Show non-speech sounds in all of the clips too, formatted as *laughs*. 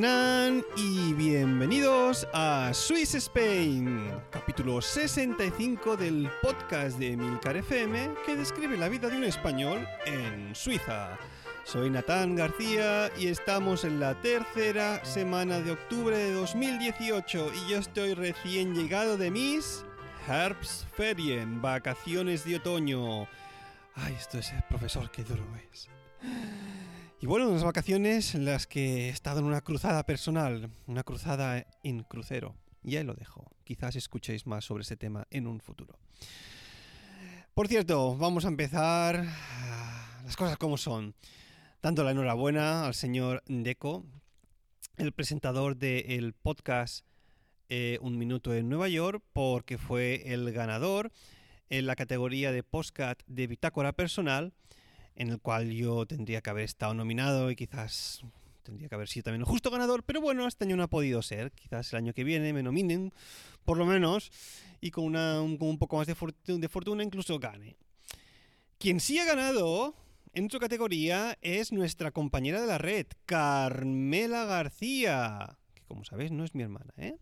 Tenan y bienvenidos a Swiss Spain, capítulo 65 del podcast de Milcar FM que describe la vida de un español en Suiza. Soy Natán García y estamos en la tercera semana de octubre de 2018 y yo estoy recién llegado de mis Herbstferien, vacaciones de otoño. Ay, esto es, eh, profesor, qué duro es. Y bueno, unas vacaciones en las que he estado en una cruzada personal, una cruzada en crucero. Y ahí lo dejo. Quizás escuchéis más sobre ese tema en un futuro. Por cierto, vamos a empezar ah, las cosas como son. Dando la enhorabuena al señor Deco, el presentador del podcast eh, Un Minuto en Nueva York, porque fue el ganador en la categoría de postcat de bitácora personal en el cual yo tendría que haber estado nominado y quizás tendría que haber sido también el justo ganador, pero bueno, este año no ha podido ser. Quizás el año que viene me nominen, por lo menos, y con, un, poco más de, fortuna, incluso gane. Quien sí ha ganado en su categoría es nuestra compañera de la red, Carmela García, como sabéis no es mi hermana, ¿eh?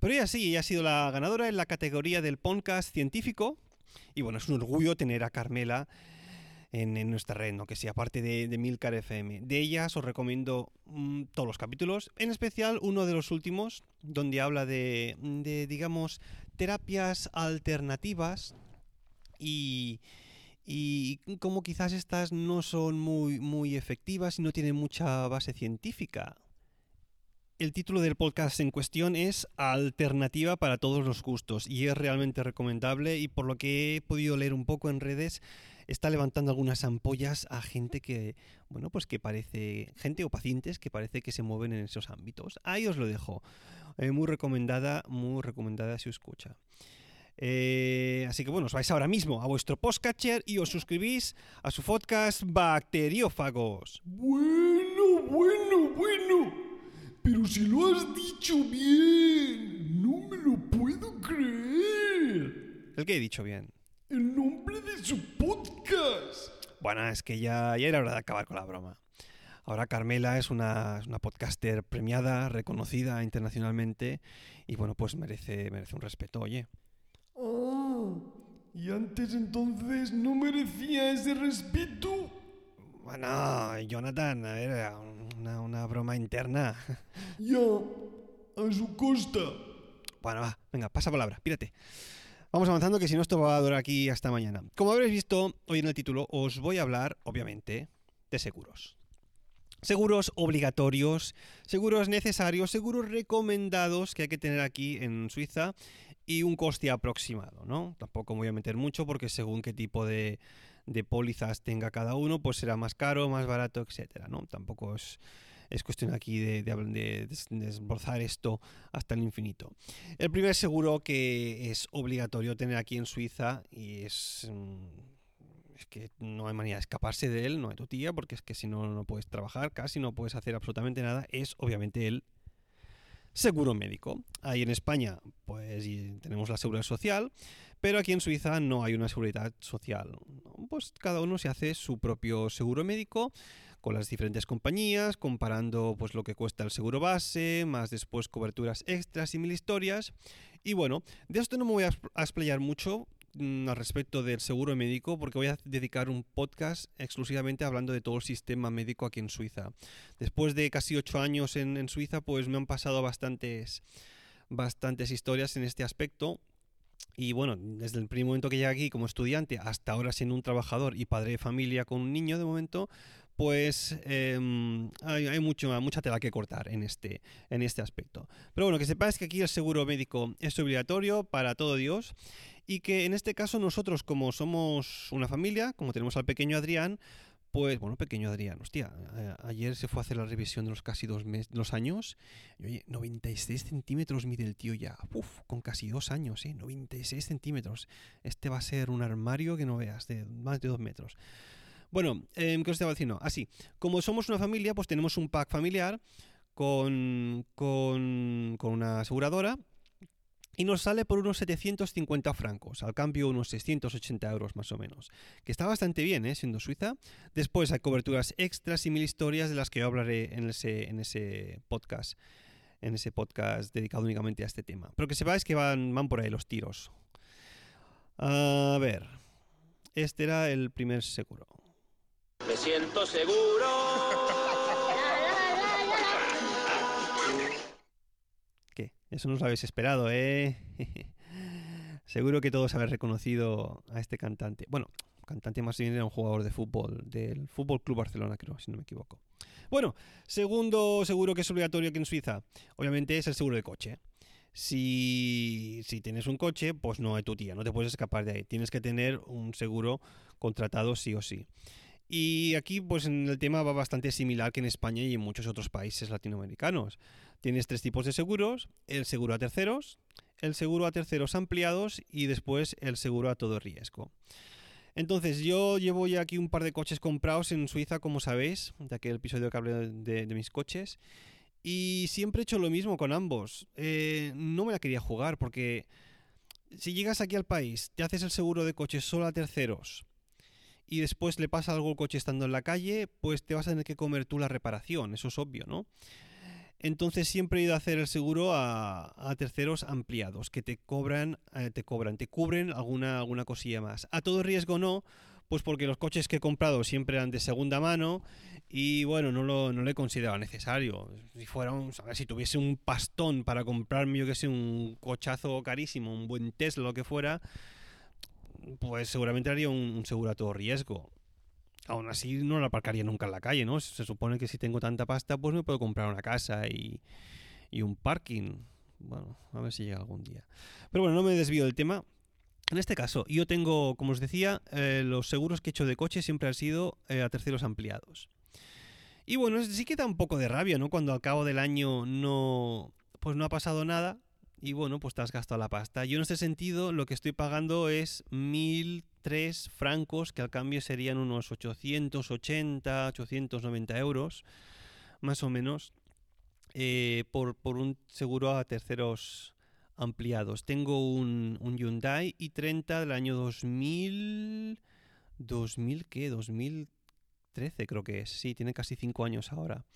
Pero ella sí, ella ha sido la ganadora en la categoría del podcast científico, y bueno, es un orgullo tener a Carmela en, nuestra red, ¿no? que sí, aparte de, de Milcar FM. De ellas os recomiendo mm, todos los capítulos, en especial uno de los últimos, donde habla de, de digamos, terapias alternativas y, y como quizás estas no son muy, muy efectivas y no tienen mucha base científica. El título del podcast en cuestión es Alternativa para todos los gustos y es realmente recomendable y por lo que he podido leer un poco en redes está levantando algunas ampollas a gente que, bueno, pues que parece, gente o pacientes que parece que se mueven en esos ámbitos. Ahí os lo dejo. Eh, muy recomendada, muy recomendada si os escucha. Eh, así que bueno, os vais ahora mismo a vuestro postcatcher y os suscribís a su podcast Bacteriófagos. Bueno, bueno, bueno. Pero si lo has dicho bien, no me lo puedo creer. ¿El que he dicho bien? El nombre de su podcast. Bueno, es que ya, ya era hora de acabar con la broma. Ahora Carmela es una, es una, podcaster premiada, reconocida internacionalmente y bueno, pues merece, merece un respeto, oye. Ah, y antes entonces no merecía ese respeto. Bueno, Jonathan, a ver, una, una broma interna. Ya, a su costa. Bueno, va, venga, pasa palabra, pírate. Vamos avanzando que si no esto va a durar aquí hasta mañana. Como habréis visto hoy en el título, os voy a hablar, obviamente, de seguros. Seguros obligatorios, seguros necesarios, seguros recomendados que hay que tener aquí en Suiza y un coste aproximado, ¿no? Tampoco me voy a meter mucho porque según qué tipo de, de pólizas tenga cada uno, pues será más caro, más barato, etcétera, ¿no? Tampoco es es cuestión aquí de, de, esto hasta el infinito. El primer seguro que es obligatorio tener aquí en Suiza y es... Mm, es que no hay manera de escaparse de él, no hay tía porque es que si no, no puedes trabajar, casi no puedes hacer absolutamente nada, es obviamente el seguro médico. Ahí en España, pues tenemos la seguridad social, pero aquí en Suiza no hay una seguridad social. Pues cada uno se hace su propio seguro médico con las diferentes compañías, comparando pues lo que cuesta el seguro base, más después coberturas extras y mil historias. Y bueno, de esto no me voy a, explayar mucho, mm, al respecto del seguro médico porque voy a dedicar un podcast exclusivamente hablando de todo el sistema médico aquí en Suiza. Después de casi ocho años en, en Suiza, pues me han pasado bastantes, bastantes historias en este aspecto y bueno, desde el primer momento que llegué aquí como estudiante hasta ahora siendo un trabajador y padre de familia con un niño de momento, pues em, hay, mucho, mucha tela que cortar en este, en este aspecto. Pero bueno, que sepáis que aquí el seguro médico es obligatorio para todo Dios y que en este caso nosotros como somos una familia, como tenemos al pequeño Adrián, pues, bueno, pequeño Adrián, hostia, ayer se fue a hacer la revisión de los casi dos, dos años. Y, oye, 96 centímetros mide el tío ya. Uf, con casi dos años, ¿eh? 96 centímetros. Este va a ser un armario que no veas, de más de dos metros. Bueno, eh, ¿qué os estaba diciendo? Así, como somos una familia, pues tenemos un pack familiar con, con, con una aseguradora y nos sale por unos 750 francos, al cambio unos 680 euros más o menos, que está bastante bien, ¿eh? siendo Suiza. Después hay coberturas extras y mil historias de las que yo hablaré en ese, en ese podcast, en ese podcast dedicado únicamente a este tema. Pero que sepáis que van, van por ahí los tiros. A ver, este era el primer seguro. Me siento seguro. Eso no lo habéis esperado, ¿eh? *laughs* Seguro que todos habéis reconocido a este cantante. Bueno, cantante más bien era un jugador de fútbol, del Fútbol Club Barcelona, creo, si no me equivoco. Bueno, segundo seguro que es obligatorio aquí en Suiza, obviamente es el seguro de coche. Si, si tienes un coche, pues no hay tu tía, no te puedes escapar de ahí. Tienes que tener un seguro contratado sí o sí. Y aquí, pues en el tema va bastante similar que en España y en muchos otros países latinoamericanos. Tienes tres tipos de seguros, el seguro a terceros, el seguro a terceros ampliados y después el seguro a todo riesgo. Entonces, yo llevo ya aquí un par de coches comprados en Suiza, como sabéis, de aquel episodio que hablé de, mis coches. Y siempre he hecho lo mismo con ambos. Eh, no me la quería jugar porque si llegas aquí al país, te haces el seguro de coches solo a terceros y después le pasa algo al coche estando en la calle, pues te vas a tener que comer tú la reparación, eso es obvio, ¿no? Entonces siempre he ido a hacer el seguro a, terceros ampliados, que te cobran, eh, te cobran, te cubren alguna, alguna cosilla más. A todo riesgo no, pues porque los coches que he comprado siempre eran de segunda mano y bueno, no lo, no he considerado necesario. Si fuera un, a si tuviese un pastón para comprarme, yo que sé, un cochazo carísimo, un buen Tesla, lo que fuera, pues seguramente haría un, seguro a todo riesgo. Aún así no lo aparcaría nunca en la calle, ¿no? Se supone que si tengo tanta pasta, pues me puedo comprar una casa y, y un parking. Bueno, a ver si llega algún día. Pero bueno, no me desvío del tema. En este caso, yo tengo, como os decía, eh, los seguros que he hecho de coche siempre han sido eh, a terceros ampliados. Y bueno, sí que da un poco de rabia, ¿no? Cuando al cabo del año no, pues no ha pasado nada y bueno, pues te has gastado la pasta. Yo en este sentido lo que estoy pagando es 1.003 francos, que al cambio serían unos 880, 890 euros, más o menos, eh, por, un seguro a terceros ampliados. Tengo un, un Hyundai i30 del año 2000... ¿2000 qué? 2013 creo que es. Sí, tiene casi 5 años ahora.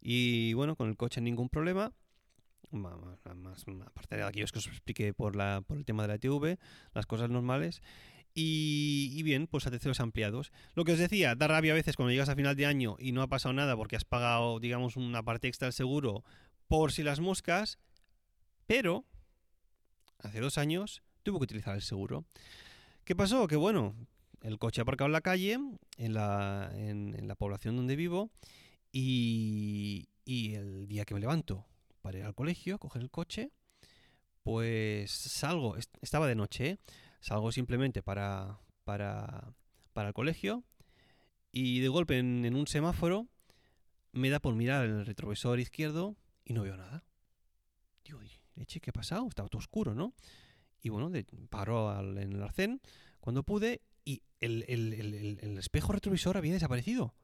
Y bueno, con el coche ningún problema más, más, aparte de aquellos que os expliqué por, la, por el tema de la TV, las cosas normales. Y, bien, pues a terceros ampliados. Lo que os decía, da rabia a veces cuando llegas a final de año y no ha pasado nada porque has pagado, digamos, una parte extra del seguro por si las moscas, pero hace dos años tuve que utilizar el seguro. ¿Qué pasó? Que bueno, el coche aparcado en la calle, en la, en, la población donde vivo, y, y el día que me levanto para ir al colegio, coger el coche, pues salgo, estaba de noche, salgo simplemente para, para, para el colegio y de golpe en, un semáforo me da por mirar el retrovisor izquierdo y no veo nada. Digo, leche, ¿qué ha pasado? Estaba todo oscuro, ¿no? Y bueno, paro en el arcén cuando pude y el, el, espejo retrovisor había desaparecido.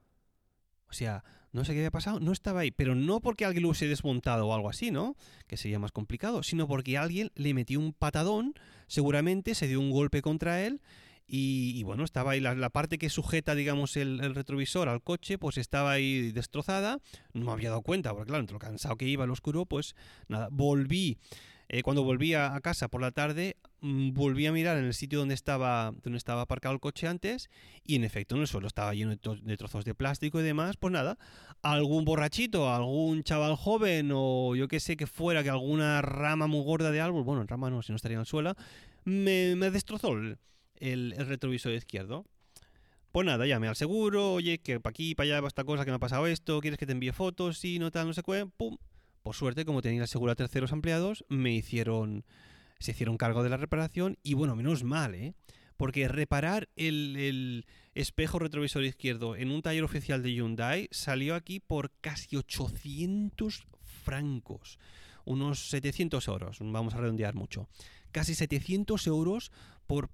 O sea, no sé qué había pasado, no estaba ahí, pero no porque alguien lo hubiese desmontado o algo así, ¿no? Que sería más complicado, sino porque alguien le metió un patadón, seguramente se dio un golpe contra él y, bueno, estaba ahí la, parte que sujeta, digamos, el, retrovisor al coche, pues estaba ahí destrozada. No me había dado cuenta, porque claro, entre lo cansado que iba, el oscuro, pues nada, volví. Eh, cuando volví a casa por la tarde, mm, volví a mirar en el sitio donde estaba, donde estaba aparcado el coche antes, y en efecto, en el suelo estaba lleno de, trozos de plástico y demás. Pues nada, algún borrachito, algún chaval joven, o yo que sé que fuera, que alguna rama muy gorda de árbol, bueno, rama no, si no estaría en el suelo, me, me destrozó el, retrovisor izquierdo. Pues nada, llame al seguro, oye, que para aquí, para allá va esta cosa, que me ha pasado esto, quieres que te envíe fotos, sí, no tal, no sé qué, pum. Por suerte, como tenía el seguro a terceros empleados, me hicieron, se hicieron cargo de la reparación y bueno, menos mal, ¿eh? Porque reparar el, espejo retrovisor izquierdo en un taller oficial de Hyundai salió aquí por casi 800 francos unos 700 euros, vamos a redondear mucho. Casi 700 euros por,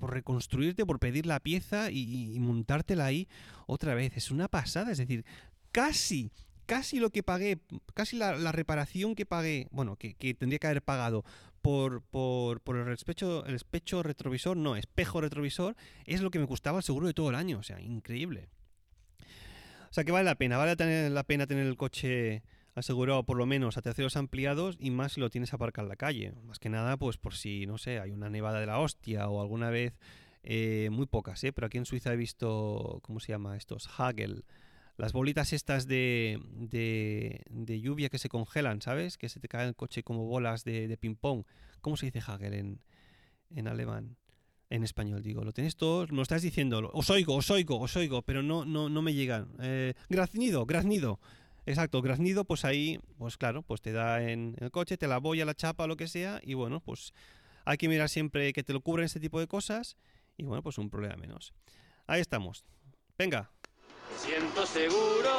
reconstruirte, por pedir la pieza y, montártela ahí otra vez. Es una pasada, es decir, casi casi lo que pagué, casi la, reparación que pagué, bueno, que, tendría que haber pagado por, por, por, el, especho, el retrovisor, no, espejo retrovisor, es lo que me costaba el seguro de todo el año, o sea, increíble. O sea que vale la pena, vale la pena tener el coche asegurado por lo menos a terceros ampliados y más si lo tienes aparcado en la calle. Más que nada, pues por si, no sé, hay una nevada de la hostia o alguna vez, eh, muy pocas, ¿eh? Pero aquí en Suiza he visto, ¿cómo se llama estos? Hagel. Las bolitas estas de, de, lluvia que se congelan, ¿sabes? Que se te cae el coche como bolas de, de ping-pong. ¿Cómo se dice Hagel en, en alemán? En español, digo. Lo tienes todos, me lo estás diciendo. Os oigo, os oigo, os oigo, pero no, no, no me llegan. Eh, graznido, graznido. Exacto, graznido, pues ahí, pues claro, pues te da en el coche, te la boya, la chapa, lo que sea, y bueno, pues hay que mirar siempre que te lo cubren este tipo de cosas, y bueno, pues un problema menos. Ahí estamos. Venga. Siento seguro.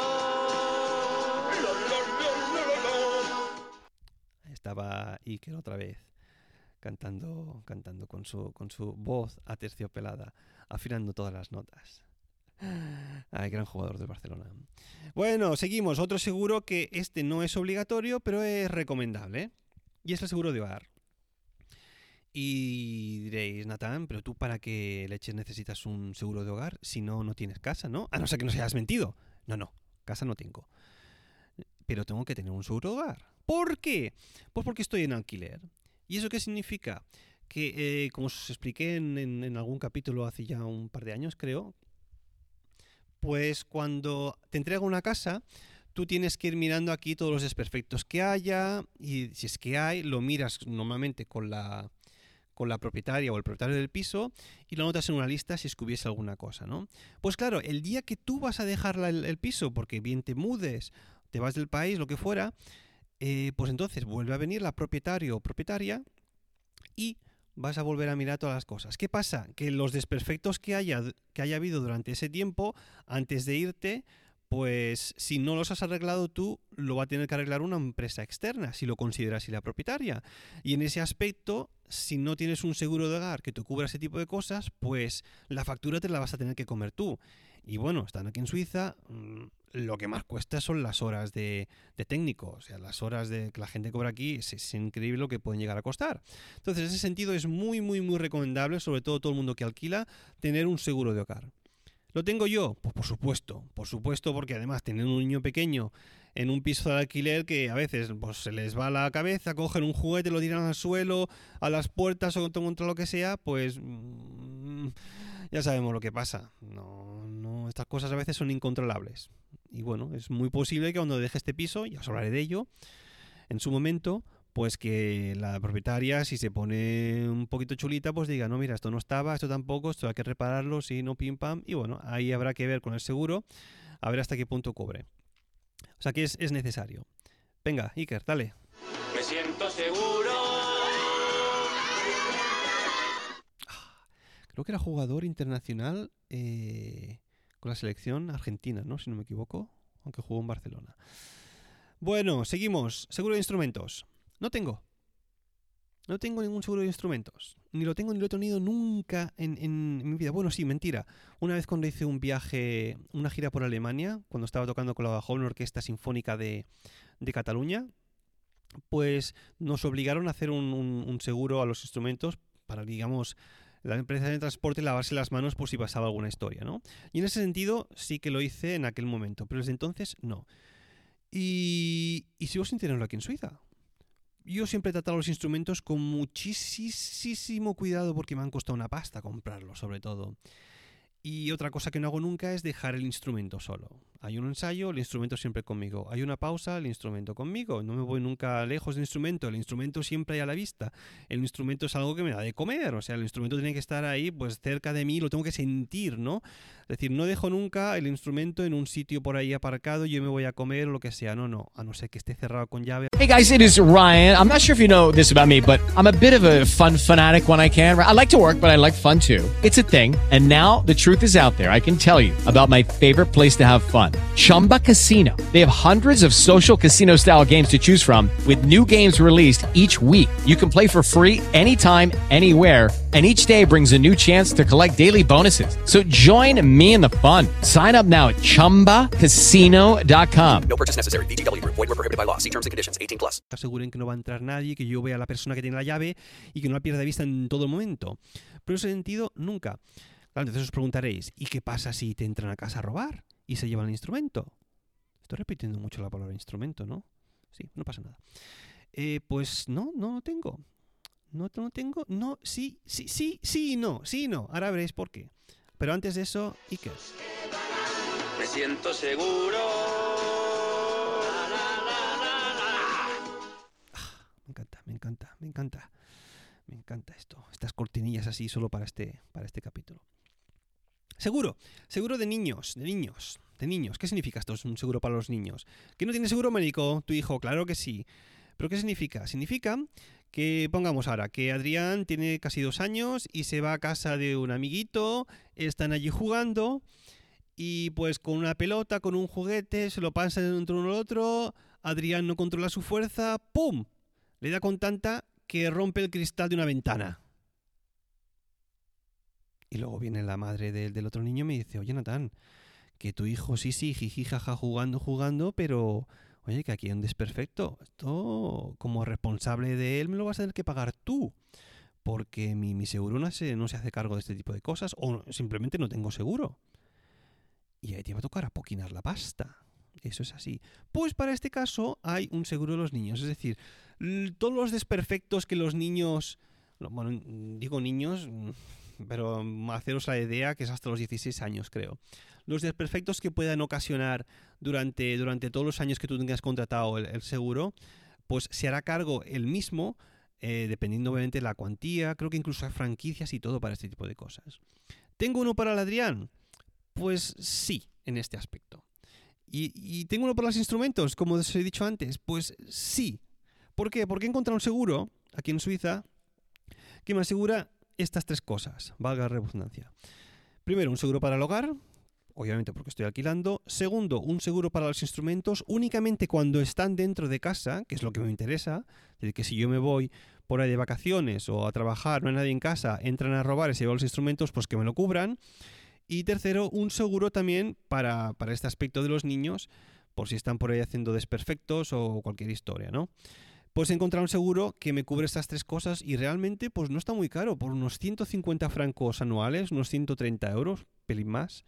Estaba Iker otra vez cantando, cantando con su, con su voz aterciopelada, afinando todas las notas. Ay, gran jugador de Barcelona. Bueno, seguimos. Otro seguro que este no es obligatorio, pero es recomendable. Y es el seguro de hogar. Y diréis, Natán, pero tú para qué leches necesitas un seguro de hogar si no, no tienes casa, ¿no? A no ser que nos hayas mentido. No, no, casa no tengo. Pero tengo que tener un seguro de hogar. ¿Por qué? Pues porque estoy en alquiler. ¿Y eso qué significa? Que, eh, como os expliqué en algún capítulo hace ya un par de años, creo, pues cuando te entrega una casa, tú tienes que ir mirando aquí todos los desperfectos que haya y si es que hay, lo miras normalmente con la con la propietaria o el propietario del piso y lo notas en una lista si es alguna cosa, ¿no? Pues claro, el día que tú vas a dejar el, piso porque bien te mudes, te vas del país, lo que fuera, eh, pues entonces vuelve a venir la propietario o propietaria y vas a volver a mirar todas las cosas. ¿Qué pasa? Que los desperfectos que haya, que haya habido durante ese tiempo, antes de irte, pues si no los has arreglado tú, lo va a tener que arreglar una empresa externa, si lo consideras y la propietaria. Y en ese aspecto, si no tienes un seguro de hogar que te cubra ese tipo de cosas, pues la factura te la vas a tener que comer tú. Y bueno, están aquí en Suiza, mm, lo que más cuesta son las horas de, técnico. O sea, las horas de que la gente cobra aquí es, es, increíble lo que pueden llegar a costar. Entonces, en ese sentido es muy, muy, muy recomendable, sobre todo todo el mundo que alquila, tener un seguro de hogar. ¿Lo tengo yo? Pues por supuesto, por supuesto, porque además tener un niño pequeño en un piso de alquiler que a veces pues, se les va la cabeza, cogen un juguete, lo tiran al suelo, a las puertas o contra lo que sea, pues mm, ya sabemos lo que pasa. No, no, estas cosas a veces son incontrolables. Y bueno, es muy posible que cuando deje este piso, ya os hablaré de ello, en su momento, pues que la propietaria, si se pone un poquito chulita, pues diga, no, mira, esto no estaba, esto tampoco, esto hay que repararlo, si no, pim pam. Y bueno, ahí habrá que ver con el seguro, a ver hasta qué punto cobre. O sea que es, necesario. Venga, Iker, dale. Me siento seguro. Ah, creo que era jugador internacional eh, con la selección argentina, ¿no? Si no me equivoco, aunque jugó en Barcelona. Bueno, seguimos. Seguro de instrumentos. No tengo. No tengo ningún seguro de instrumentos. Ni lo tengo ni lo he tenido nunca en, mi vida. Bueno, sí, mentira. Una vez cuando hice un viaje, una gira por Alemania, cuando estaba tocando con la joven orquesta sinfónica de, Cataluña, pues nos obligaron a hacer un seguro a los instrumentos para, digamos, la empresa de transporte lavarse las manos por si pasaba alguna historia, ¿no? Y en ese sentido sí que lo hice en aquel momento, pero desde entonces no. Y, y sigo sin tenerlo aquí en Suiza. Yo siempre he tratado los instrumentos con muchísimo cuidado porque me han costado una pasta comprarlos, sobre todo. Y otra cosa que no hago nunca es dejar el instrumento solo. Hay un ensayo, el instrumento siempre conmigo. Hay una pausa, el instrumento conmigo. No me voy nunca lejos del instrumento. El instrumento siempre hay a la vista. El instrumento es algo que me da de comer. O sea, el instrumento tiene que estar ahí, pues cerca de mí, lo tengo que sentir, ¿no? Es decir, no dejo nunca el instrumento en un sitio por ahí aparcado, yo me voy a comer o lo que sea. No, no. A no ser que esté cerrado con llave. Hey guys, it is Ryan. I'm not sure if you know this about me, but I'm a bit of a fun fanatic when I can. I like to work, but I like fun too. It's a thing. And now the truth is out there. I can tell you about my favorite place to have fun Chumba Casino. They have hundreds of social casino style games to choose from, with new games released each week. You can play for free anytime, anywhere. And each day brings a new chance to collect daily bonuses. So join me in the fun. Sign up now at chumbacasino.com. No purchase necessary. VGW Group. Void were prohibited by law. See terms and conditions. 18 plus. aseguren que no va a entrar nadie, que yo vea a la persona que tiene la llave y que no la pierda de vista en todo momento. Pero en ese sentido, nunca. Claro, entonces os preguntaréis, ¿y qué pasa si te entran a casa a robar y se llevan el instrumento? Estoy repitiendo mucho la palabra instrumento, ¿no? Sí, no pasa nada. Eh, pues no, no lo tengo. No, no tengo. No, sí, sí, sí, sí no. Sí no. Ahora veréis por qué. Pero antes de eso, Iker. Me siento seguro. Me encanta, me encanta, me encanta. Me encanta esto. Estas cortinillas así solo para este, para este capítulo. Seguro, seguro de niños, de niños, de niños. ¿Qué significa esto? Es un seguro para los niños. ¿Que no tiene seguro médico tu hijo? Claro que sí. ¿Pero qué significa? Significa que, pongamos ahora, que Adrián tiene casi dos años y se va a casa de un amiguito, están allí jugando y pues con una pelota, con un juguete, se lo pasan entre uno al otro, Adrián no controla su fuerza, ¡pum! Le da con tanta que rompe el cristal de una ventana. Y luego viene la madre del, del otro niño y me dice, oye Natán, que tu hijo sí, sí, jiji, jaja, jugando, jugando, pero oye, que aquí hay un desperfecto. Esto, como responsable de él, me lo vas a tener que pagar tú. Porque mi, mi seguro no se, no se hace cargo de este tipo de cosas. O simplemente no tengo seguro. Y ahí te va a tocar apoquinar la pasta. Eso es así. Pues para este caso hay un seguro de los niños. Es decir, todos los desperfectos que los niños... no, Bueno, digo niños, pero mm, haceros la idea que es hasta los 16 años, creo. Los desperfectos que puedan ocasionar durante, durante todos los años que tú tengas contratado el, el seguro, pues se hará cargo el mismo, eh, dependiendo obviamente de la cuantía. Creo que incluso hay franquicias y todo para este tipo de cosas. ¿Tengo uno para el Adrián? Pues sí, en este aspecto. ¿Y, y tengo uno para los instrumentos, como os he dicho antes? Pues sí. ¿Por qué? Porque he encontrado un seguro aquí en Suiza que me asegura estas tres cosas, valga la redundancia. Primero, un seguro para el hogar, obviamente porque estoy alquilando. Segundo, un seguro para los instrumentos únicamente cuando están dentro de casa, que es lo que me interesa. Es decir, que si yo me voy por ahí de vacaciones o a trabajar, no hay nadie en casa, entran a robar y se llevan los instrumentos, pues que me lo cubran. Y tercero, un seguro también para, para este aspecto de los niños, por si están por ahí haciendo desperfectos o cualquier historia, ¿no? Pues he encontrado un seguro que me cubre estas tres cosas y realmente pues no está muy caro, por unos 150 francos anuales, unos 130 euros, pelín más.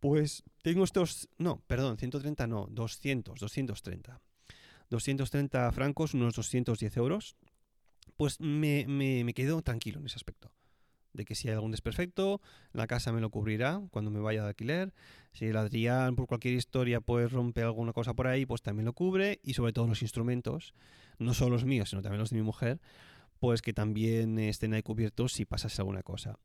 Pues tengo estos, no, perdón, 130 no, 200, 230. 230 francos, unos 210 euros. Pues me, me, me quedo tranquilo en ese aspecto de que si hay algún desperfecto, la casa me lo cubrirá cuando me vaya de alquiler. Si el Adrián por cualquier historia pues rompe alguna cosa por ahí, pues también lo cubre y sobre todo los instrumentos, no solo los míos, sino también los de mi mujer, pues que también estén ahí cubiertos si pasase alguna cosa.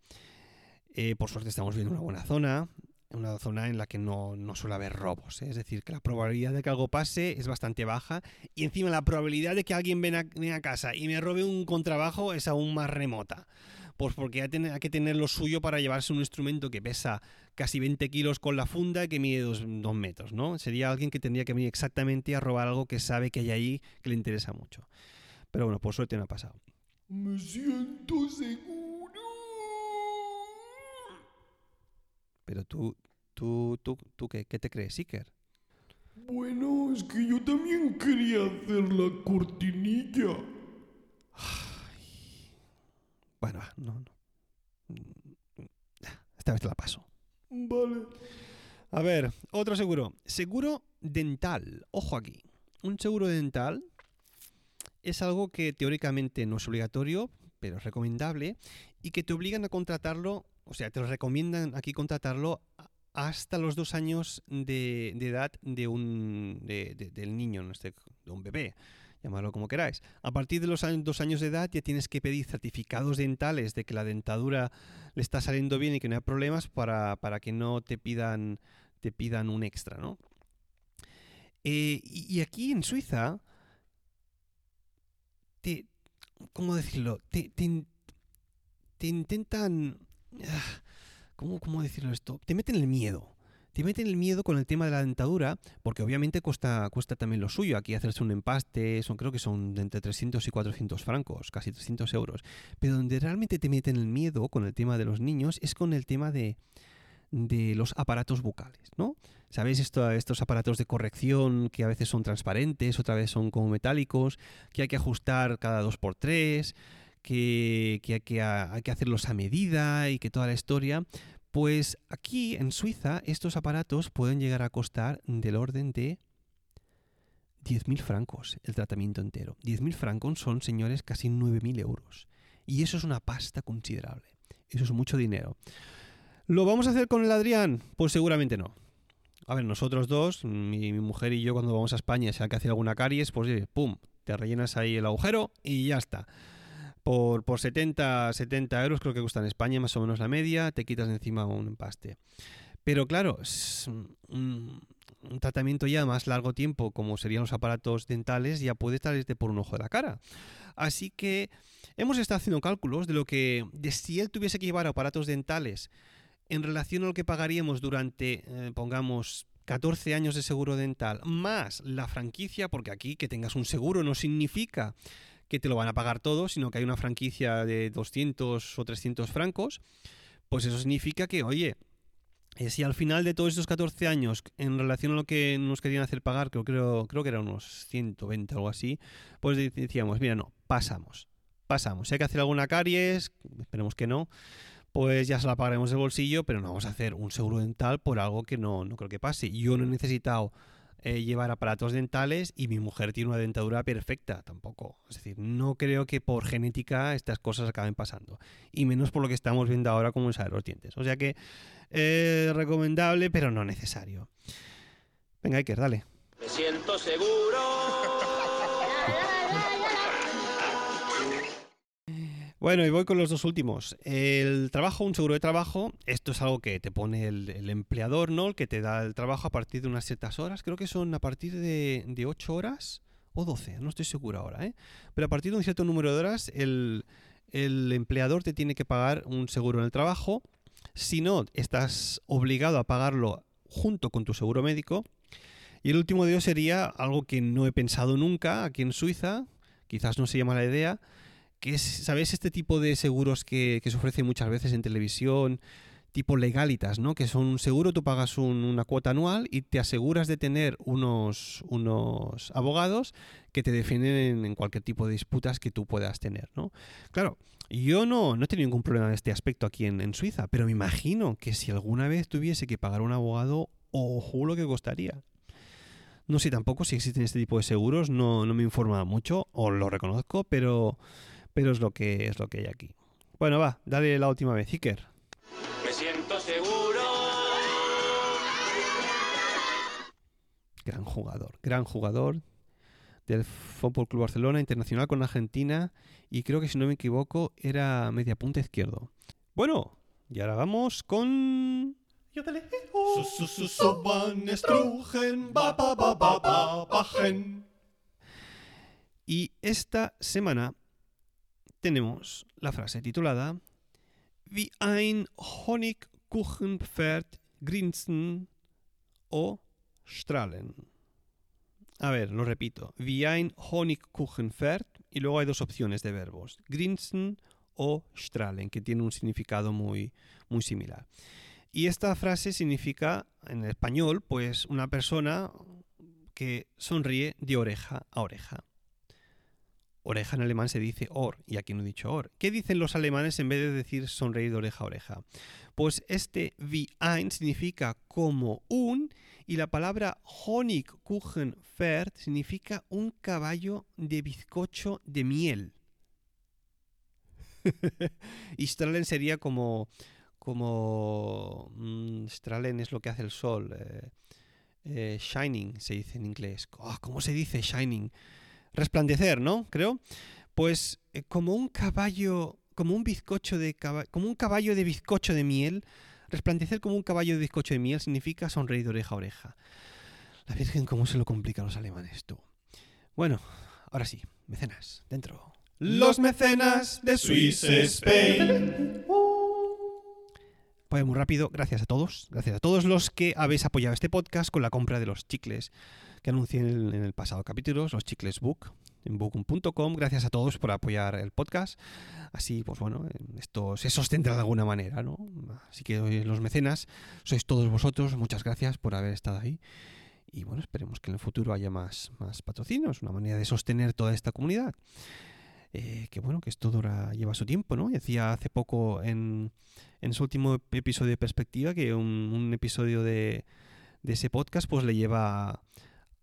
Eh, por suerte estamos viendo una buena zona, una zona en la que no, no suele haber robos. ¿eh? Es decir, que la probabilidad de que algo pase es bastante baja y encima la probabilidad de que alguien venga, a casa y me robe un contrabajo es aún más remota. Pues porque hay, que tener lo suyo para llevarse un instrumento que pesa casi 20 kilos con la funda que mide 2 metros, ¿no? Sería alguien que tendría que venir exactamente a robar algo que sabe que hay ahí que le interesa mucho. Pero bueno, por suerte no ha pasado. Me siento seguro. Pero tú, tú, tú, tú, ¿qué, qué te crees, Iker? Bueno, es que yo también quería hacer la cortinilla. Bueno, va, no, no. Esta vez te la paso. Vale. A ver, otro seguro. Seguro dental. Ojo aquí. Un seguro dental es algo que teóricamente no es obligatorio, pero es recomendable, y que te obligan a contratarlo, o sea, te lo recomiendan aquí contratarlo hasta los dos años de, de edad de un, de- de- del niño, no este, de un bebé, llamarlo como queráis. A partir de los años- dos años de edad ya tienes que pedir certificados dentales de que la dentadura le está saliendo bien y que no hay problemas para, para que no te pidan, te pidan un extra, ¿no? Eh, y, aquí en Suiza, te, ¿cómo decirlo? Te, te te intentan, ah, ¿cómo, ¿cómo decirlo esto? Te meten el miedo. Te meten el miedo con el tema de la dentadura, porque obviamente cuesta, también lo suyo. Aquí hacerse un empaste, son, creo que son entre 300 y 400 francos, casi 300 euros. Pero donde realmente te meten el miedo con el tema de los niños es con el tema de, los aparatos bucales, ¿no? ¿Sabéis esto, estos aparatos de corrección que a veces son transparentes, otra vez son como metálicos, que hay que ajustar cada dos por tres, que, que hay, que hay que hacerlos a medida y que toda la historia? Pues aquí en Suiza estos aparatos pueden llegar a costar del orden de 10.000 francos el tratamiento entero. 10.000 francos son, señores, casi 9.000 euros. Y eso es una pasta considerable. Eso es mucho dinero. ¿Lo vamos a hacer con el Adrián? Pues seguramente no. A ver, nosotros dos, mi, mujer y yo, cuando vamos a España, si hay que hacer alguna caries, pues pum, te rellenas ahí el agujero y ya está. Por, por 70, 70 euros creo que cuesta en España más o menos la media, te quitas de encima un empaste. Pero claro, un, tratamiento ya más largo tiempo, como serían los aparatos dentales, ya puede salirte por un ojo de la cara. Así que hemos estado haciendo cálculos de lo que, de si él tuviese que llevar aparatos dentales en relación a lo que pagaríamos durante, eh, pongamos, 14 años de seguro dental, más la franquicia, porque aquí que tengas un seguro no significa que te lo van a pagar todo, sino que hay una franquicia de 200 o 300 francos, pues eso significa que, oye, eh, si al final de todos estos 14 años, en relación a lo que nos querían hacer pagar, creo, creo, creo que era unos 120 o algo así, pues de- decíamos, mira, no, pasamos, pasamos. Si hay que hacer alguna caries, esperemos que no, pues ya se la pagaremos del bolsillo, pero no vamos a hacer un seguro dental por algo que no, no creo que pase. Yo no he necesitado eh, llevar aparatos dentales y mi mujer tiene una dentadura perfecta tampoco. Es decir, no creo que por genética estas cosas acaben pasando. Y menos por lo que estamos viendo ahora como usar los dientes. O sea que eh, recomendable, pero no necesario. Venga, Iker, dale. Me siento seguro. Bueno, y voy con los dos últimos. El trabajo, un seguro de trabajo, esto es algo que te pone el, empleador, ¿no? El que te da el trabajo a partir de unas ciertas horas. Creo que son a partir de, de 8 horas o 12, no estoy seguro ahora, ¿eh? Pero a partir de un cierto número de horas, el, el empleador te tiene que pagar un seguro en el trabajo. Si no, estás obligado a pagarlo junto con tu seguro médico. Y el último de ellos sería algo que no he pensado nunca aquí en Suiza, quizás no se llama la idea, que es, ¿sabes? Este tipo de seguros que, que se ofrecen muchas veces en televisión, tipo legalitas, ¿no? Que son un seguro, tú pagas un- una cuota anual y te aseguras de tener unos, unos abogados que te defienden en, cualquier tipo de disputas que tú puedas tener, ¿no? Claro, yo no, no he tenido ningún problema en este aspecto aquí en, en Suiza, pero me imagino que si alguna vez tuviese que pagar un abogado, ojo lo que costaría. No sé tampoco si existen este tipo de seguros, no, no me informa mucho, o lo reconozco, pero, pero es lo que es lo que hay aquí. Bueno, va, dale la última vez, Iker. Me siento seguro. Gran jugador, gran jugador del Fútbol Club Barcelona, internacional con Argentina, y creo que si no me equivoco era media punta izquierdo. Bueno, y ahora vamos con. Su, su, su, so van Strugen, ba, ba, ba, ba, ba, bajen. Y esta semana tenemos la frase titulada Wie ein Honigkuchenpferd grinsen o strahlen. A ver, lo repito. Wie ein Honigkuchenpferd. Y luego hay dos opciones de verbos. Grinsen o strahlen, que tienen un significado muy, muy similar. Y esta frase significa, en español, pues una persona que sonríe de oreja a oreja. Oreja en alemán se dice or, y aquí no he dicho or. ¿Qué dicen los alemanes en vez de decir sonreír de oreja a oreja? Pues este wie ein significa como un, y la palabra Honigkuchenpferd significa un caballo de bizcocho de miel. *laughs* y Strahlen sería como. como. mm, Strahlen es lo que hace el sol. eh, eh, shining se dice en inglés. Ah, ¿Cómo se dice shining? Resplandecer, ¿no? Creo. Pues eh, como un caballo. como un bizcocho de como un caballo de bizcocho de miel. Resplandecer como un caballo de bizcocho de miel significa sonreír de oreja a oreja. La Virgen, cómo se lo complica a los alemanes, tú. Bueno, ahora sí, mecenas, dentro. Los mecenas de Swiss Spain. Pues muy rápido, gracias a todos, gracias a todos los que habéis apoyado este podcast con la compra de los chicles que anuncié en el, pasado capítulo, los chicles Book, en book.com. Gracias a todos por apoyar el podcast. Así, pues bueno, esto se sostendrá de alguna manera, ¿no? Así que eh, los mecenas sois todos vosotros, muchas gracias por haber estado ahí. Y bueno, esperemos que en el futuro haya más, más patrocinios, una manera de sostener toda esta comunidad. Eh, que bueno, que esto dura, lleva su tiempo, ¿no? Decía hace poco en, en su último episodio de Perspectiva que un, un episodio de, de ese podcast pues le lleva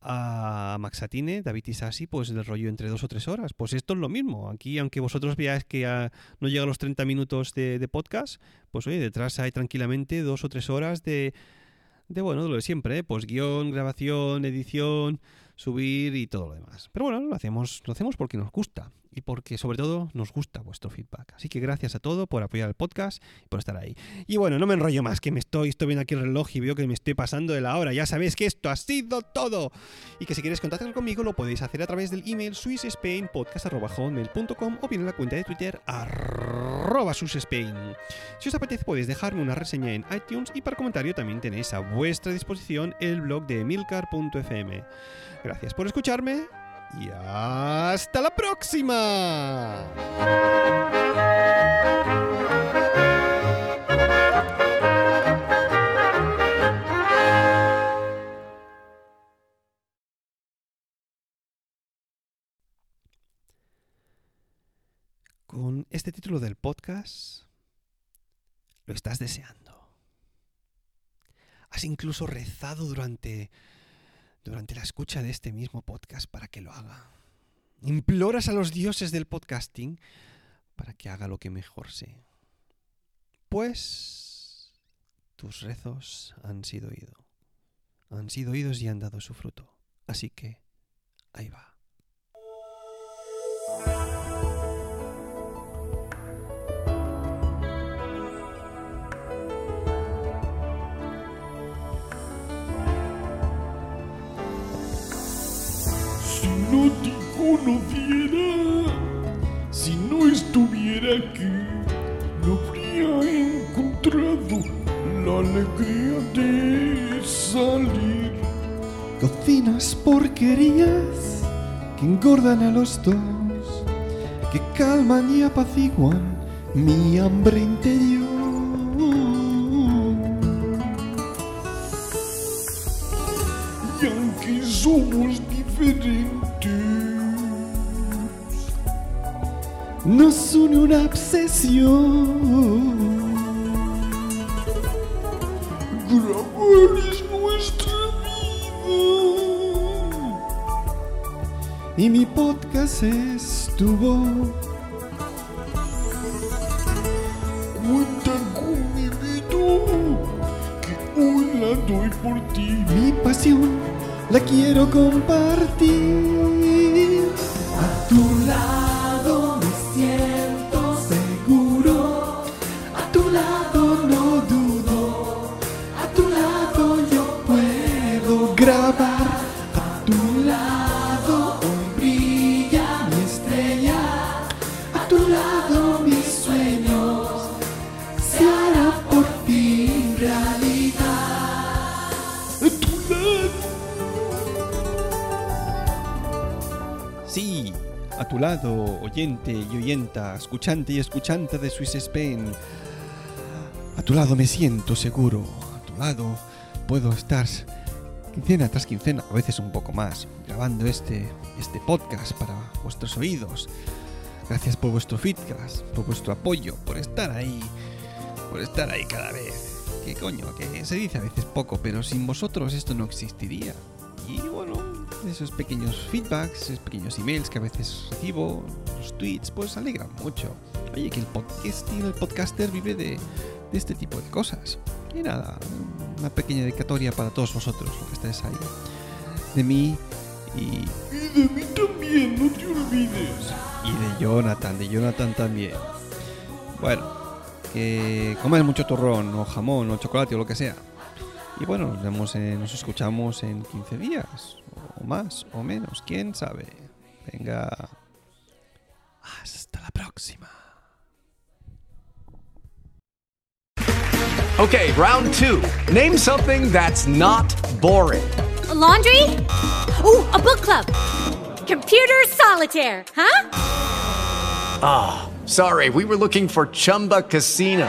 a Maxatine, David Isasi, pues del rollo entre dos o tres horas. Pues esto es lo mismo. Aquí, aunque vosotros veáis que ah, no llega a los 30 minutos de, de podcast, pues oye, detrás hay tranquilamente dos o tres horas de, de bueno, de lo de siempre, ¿eh? pues guion, grabación, edición, subir y todo lo demás. Pero bueno, lo hacemos, lo hacemos porque nos gusta y porque sobre todo nos gusta vuestro feedback. Así que gracias a todo por apoyar el podcast y por estar ahí. Y bueno, no me enrollo más, que me estoy, estoy viendo aquí el reloj y veo que me estoy pasando de la hora. Ya sabéis que esto ha sido todo. Y que si queréis contactar conmigo lo podéis hacer a través del email swissspainpodcast.com o bien en la cuenta de Twitter arroba swissspain. Si os apetece podéis dejarme una reseña en iTunes y para comentario también tenéis a vuestra disposición el blog de milcar.fm. Gracias por escucharme y hasta la próxima. Con este título del podcast lo estás deseando. Has incluso rezado durante durante la escucha de este mismo podcast para que lo haga. Imploras a los dioses del podcasting para que haga lo que mejor sé. Pues tus rezos han sido oídos. Han sido oídos y han dado su fruto. Así que ahí va. Aquí, no habría encontrado la alegría de salir. Cocinas porquerías que engordan a los dos, que calman y apaciguan mi hambre interior. Y aunque somos diferentes, Nos une una obsesión. grabar es nuestra vida. Y mi podcast es tu voz. Cuenta con mi vida, que hoy la doy por ti. Mi pasión la quiero compartir. Oyente y oyenta, escuchante y escuchante de Swiss Spain. A tu lado me siento seguro, a tu lado puedo estar quincena tras quincena, a veces un poco más, grabando este, este podcast para vuestros oídos. Gracias por vuestro feedback, por vuestro apoyo, por estar ahí, por estar ahí cada vez. Que coño, que se dice a veces poco, pero sin vosotros esto no existiría. Y bueno, esos pequeños feedbacks, esos pequeños emails que a veces recibo, los tweets, pues alegran mucho. Oye, que el podcasting, el podcaster vive de, de este tipo de cosas. Y nada, una pequeña dedicatoria para todos vosotros, los que estáis ahí. De mí y, Y de mí también, no te olvides. y de Jonathan, de Jonathan también. Bueno, que comáis mucho turrón o jamón o chocolate o lo que sea. Y bueno, nos vemos, en- nos escuchamos en 15 días, o más, o menos, quién sabe. Venga, hasta la próxima. Okay, round two. Name something that's not boring. A laundry? Ooh, a book club. Computer solitaire, huh? Sorry, we were looking for Chumba Casino.